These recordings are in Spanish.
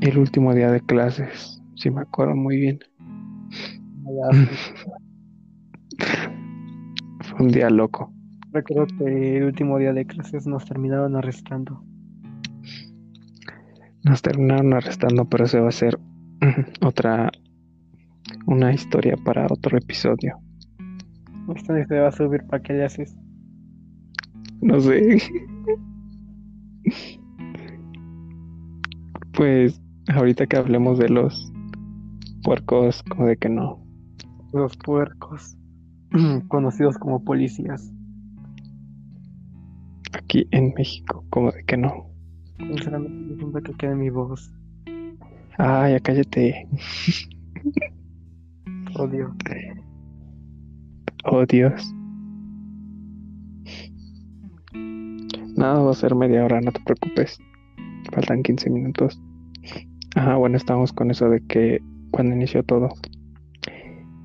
el último día de clases, si me acuerdo muy bien. Fue un día loco. Recuerdo que el último día de clases nos terminaron arrestando. Nos terminaron arrestando, pero eso va a ser otra, una historia para otro episodio. Esta se va a subir para que le haces. No sé. Pues ahorita que hablemos de los puercos, como de que no. Los puercos, conocidos como policías. Aquí en México, como de que no. Sinceramente, siempre que quede mi voz. Ay, ya cállate. Odio. Oh, Dios. Nada, va a ser media hora, no te preocupes. Faltan 15 minutos. Ajá, bueno, estamos con eso de que cuando inició todo.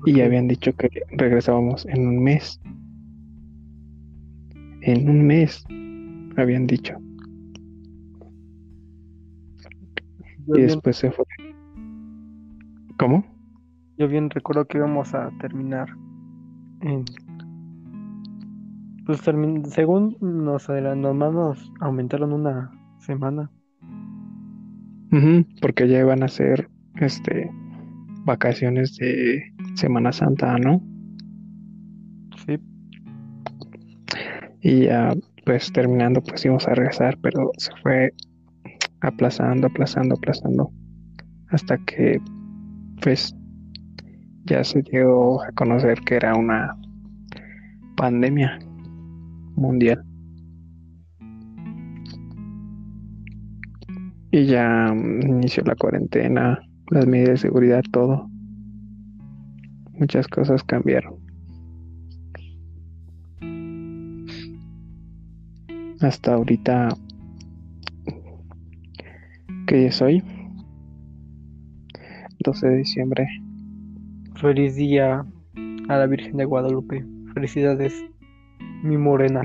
Y habían dicho que regresábamos en un mes. En un mes, habían dicho. Yo y bien, después se fue. ¿Cómo? yo bien recuerdo que íbamos a terminar en. Pues termin- según nos adelantaron, nomás nos aumentaron una semana. Porque ya iban a ser este vacaciones de Semana Santa, ¿no? Sí, Y ya pues terminando pues íbamos a regresar, pero se fue aplazando, aplazando, aplazando hasta que pues ya se dio a conocer que era una pandemia mundial. Y ya mm, inició la cuarentena, las medidas de seguridad, todo. Muchas cosas cambiaron. Hasta ahorita, ¿qué día es hoy? 12 de diciembre. feliz día a la Virgen de Guadalupe. Felicidades, mi morena.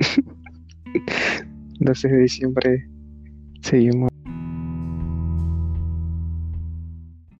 12 de diciembre seria uma